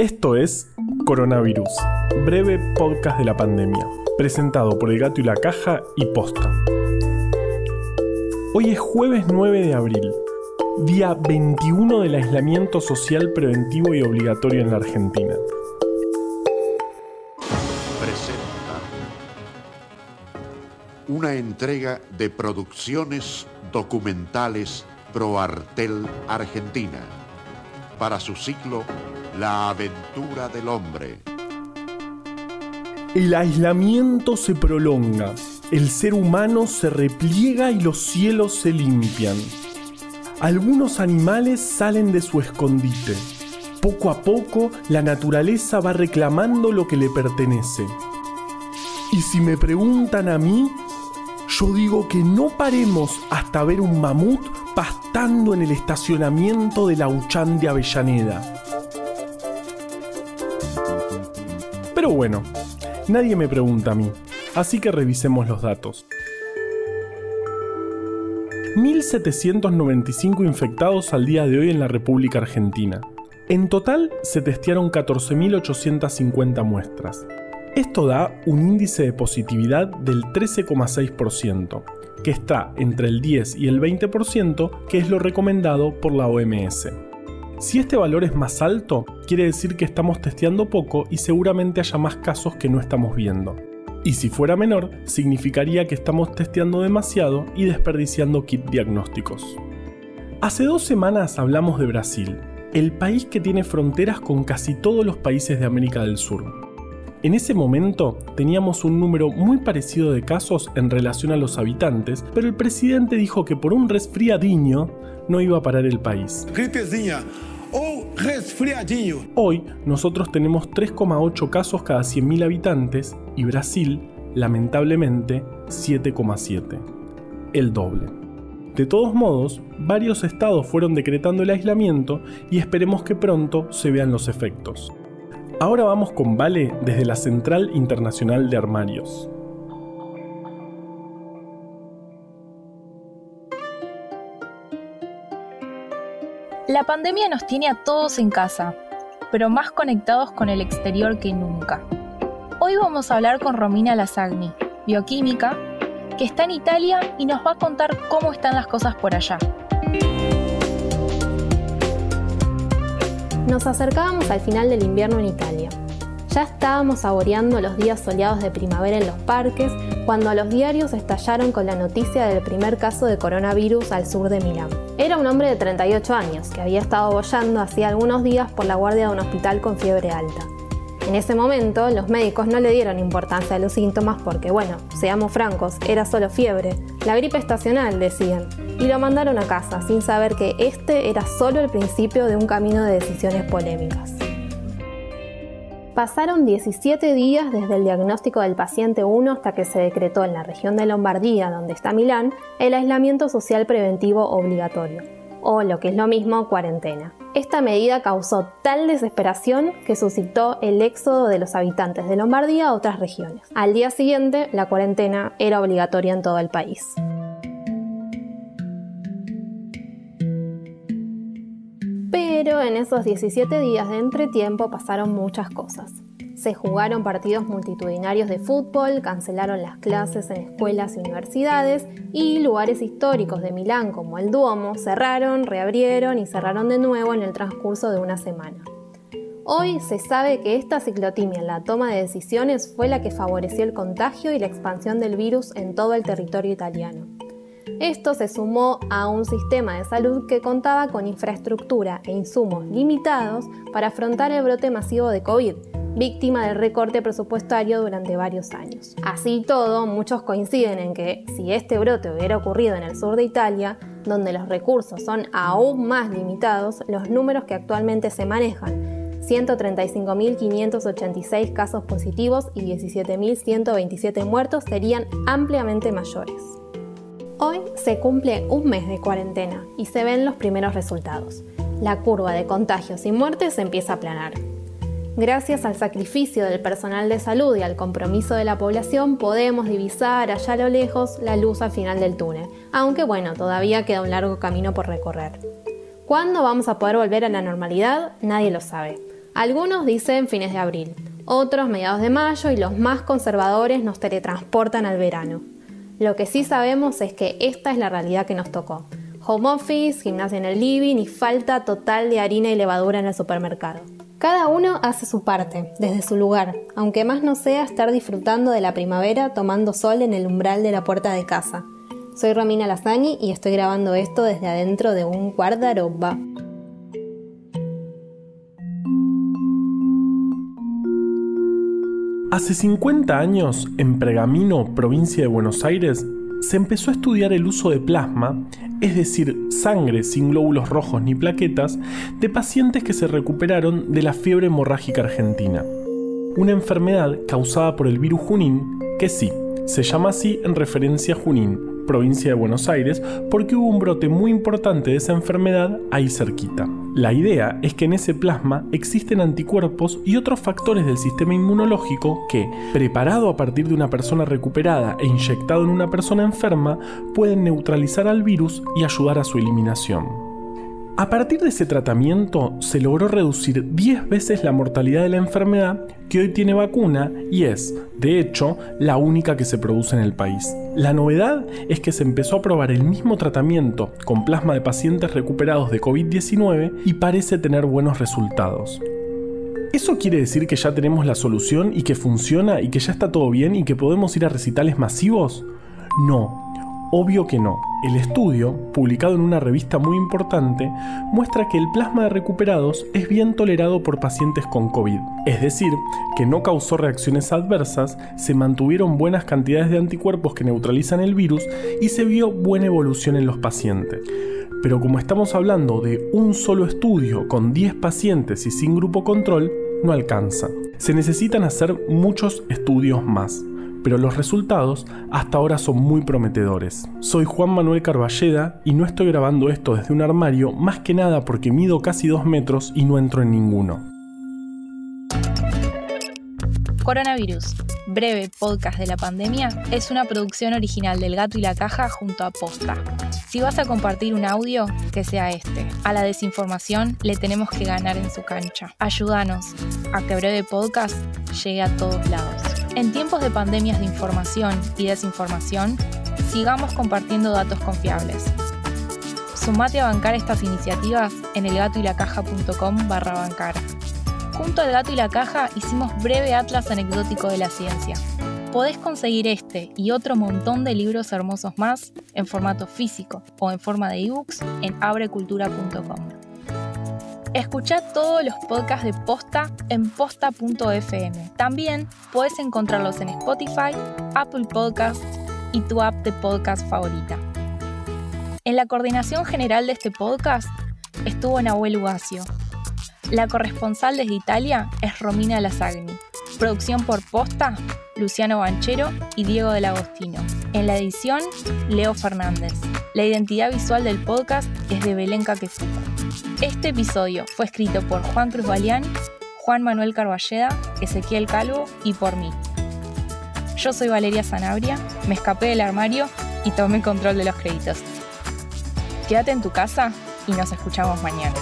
Esto es Coronavirus, breve podcast de la pandemia, presentado por El Gato y la Caja y Posta. Hoy es jueves 9 de abril, día 21 del aislamiento social preventivo y obligatorio en la Argentina. Presenta una entrega de producciones documentales ProArtel Argentina para su ciclo La aventura del hombre. El aislamiento se prolonga, el ser humano se repliega y los cielos se limpian. Algunos animales salen de su escondite. Poco a poco la naturaleza va reclamando lo que le pertenece. Y si me preguntan a mí, yo digo que no paremos hasta ver un mamut pastando en el estacionamiento de la Uchán de Avellaneda. Pero bueno, nadie me pregunta a mí, así que revisemos los datos. 1.795 infectados al día de hoy en la República Argentina. En total se testearon 14.850 muestras. Esto da un índice de positividad del 13,6%, que está entre el 10 y el 20%, que es lo recomendado por la OMS. Si este valor es más alto, quiere decir que estamos testeando poco y seguramente haya más casos que no estamos viendo. Y si fuera menor, significaría que estamos testeando demasiado y desperdiciando kit diagnósticos. Hace dos semanas hablamos de Brasil, el país que tiene fronteras con casi todos los países de América del Sur. En ese momento teníamos un número muy parecido de casos en relación a los habitantes, pero el presidente dijo que por un resfriadiño no iba a parar el país. o resfriadinho. Hoy nosotros tenemos 3,8 casos cada 100.000 habitantes y Brasil, lamentablemente, 7,7. El doble. De todos modos, varios estados fueron decretando el aislamiento y esperemos que pronto se vean los efectos. Ahora vamos con Vale desde la Central Internacional de Armarios. La pandemia nos tiene a todos en casa, pero más conectados con el exterior que nunca. Hoy vamos a hablar con Romina Lasagni, bioquímica, que está en Italia y nos va a contar cómo están las cosas por allá. Nos acercábamos al final del invierno en Italia. Ya estábamos saboreando los días soleados de primavera en los parques cuando los diarios estallaron con la noticia del primer caso de coronavirus al sur de Milán. Era un hombre de 38 años que había estado bollando hacía algunos días por la guardia de un hospital con fiebre alta. En ese momento, los médicos no le dieron importancia a los síntomas porque, bueno, seamos francos, era solo fiebre, la gripe estacional, decían, y lo mandaron a casa sin saber que este era solo el principio de un camino de decisiones polémicas. Pasaron 17 días desde el diagnóstico del paciente 1 hasta que se decretó en la región de Lombardía, donde está Milán, el aislamiento social preventivo obligatorio, o lo que es lo mismo, cuarentena. Esta medida causó tal desesperación que suscitó el éxodo de los habitantes de Lombardía a otras regiones. Al día siguiente, la cuarentena era obligatoria en todo el país. Pero en esos 17 días de entretiempo pasaron muchas cosas. Se jugaron partidos multitudinarios de fútbol, cancelaron las clases en escuelas y universidades y lugares históricos de Milán como el Duomo cerraron, reabrieron y cerraron de nuevo en el transcurso de una semana. Hoy se sabe que esta ciclotimia en la toma de decisiones fue la que favoreció el contagio y la expansión del virus en todo el territorio italiano. Esto se sumó a un sistema de salud que contaba con infraestructura e insumos limitados para afrontar el brote masivo de COVID, víctima del recorte presupuestario durante varios años. Así todo, muchos coinciden en que si este brote hubiera ocurrido en el sur de Italia, donde los recursos son aún más limitados, los números que actualmente se manejan, 135.586 casos positivos y 17.127 muertos, serían ampliamente mayores. Hoy se cumple un mes de cuarentena y se ven los primeros resultados. La curva de contagios y muertes empieza a aplanar. Gracias al sacrificio del personal de salud y al compromiso de la población podemos divisar allá a lo lejos la luz al final del túnel, aunque bueno, todavía queda un largo camino por recorrer. ¿Cuándo vamos a poder volver a la normalidad? Nadie lo sabe. Algunos dicen fines de abril, otros mediados de mayo y los más conservadores nos teletransportan al verano. Lo que sí sabemos es que esta es la realidad que nos tocó. Home office, gimnasia en el living y falta total de harina y levadura en el supermercado. Cada uno hace su parte, desde su lugar, aunque más no sea estar disfrutando de la primavera tomando sol en el umbral de la puerta de casa. Soy Romina Lasagne y estoy grabando esto desde adentro de un guardaroba. Hace 50 años, en Pergamino, provincia de Buenos Aires, se empezó a estudiar el uso de plasma, es decir, sangre sin glóbulos rojos ni plaquetas, de pacientes que se recuperaron de la fiebre hemorrágica argentina, una enfermedad causada por el virus Junín, que sí, se llama así en referencia a Junín, provincia de Buenos Aires, porque hubo un brote muy importante de esa enfermedad ahí cerquita. La idea es que en ese plasma existen anticuerpos y otros factores del sistema inmunológico que, preparado a partir de una persona recuperada e inyectado en una persona enferma, pueden neutralizar al virus y ayudar a su eliminación. A partir de ese tratamiento se logró reducir 10 veces la mortalidad de la enfermedad que hoy tiene vacuna y es, de hecho, la única que se produce en el país. La novedad es que se empezó a probar el mismo tratamiento con plasma de pacientes recuperados de COVID-19 y parece tener buenos resultados. ¿Eso quiere decir que ya tenemos la solución y que funciona y que ya está todo bien y que podemos ir a recitales masivos? No, Obvio que no. El estudio, publicado en una revista muy importante, muestra que el plasma de recuperados es bien tolerado por pacientes con COVID, es decir, que no causó reacciones adversas, se mantuvieron buenas cantidades de anticuerpos que neutralizan el virus y se vio buena evolución en los pacientes. Pero como estamos hablando de un solo estudio con 10 pacientes y sin grupo control, no alcanza. Se necesitan hacer muchos estudios más pero los resultados hasta ahora son muy prometedores. Soy Juan Manuel Carballeda y no estoy grabando esto desde un armario más que nada porque mido casi dos metros y no entro en ninguno. Coronavirus, breve podcast de la pandemia, es una producción original del Gato y la Caja junto a Posta. Si vas a compartir un audio, que sea este. A la desinformación le tenemos que ganar en su cancha. Ayúdanos a que breve podcast llegue a todos lados. En tiempos de pandemias de información y desinformación, sigamos compartiendo datos confiables. Sumate a bancar estas iniciativas en elgatoylacaja.com barra bancar. Junto al gato y la caja hicimos breve atlas anecdótico de la ciencia. Podés conseguir este y otro montón de libros hermosos más en formato físico o en forma de ebooks en abrecultura.com. Escucha todos los podcasts de Posta en posta.fm. También puedes encontrarlos en Spotify, Apple Podcasts y tu app de podcast favorita. En la coordinación general de este podcast estuvo Nahuel Ugacio. La corresponsal desde Italia es Romina Lasagni. Producción por Posta, Luciano Banchero y Diego del Agostino. En la edición, Leo Fernández. La identidad visual del podcast es de Belén Caquefuca. Este episodio fue escrito por Juan Cruz Balián, Juan Manuel Carballeda, Ezequiel Calvo y por mí. Yo soy Valeria Sanabria, me escapé del armario y tomé control de los créditos. Quédate en tu casa y nos escuchamos mañana.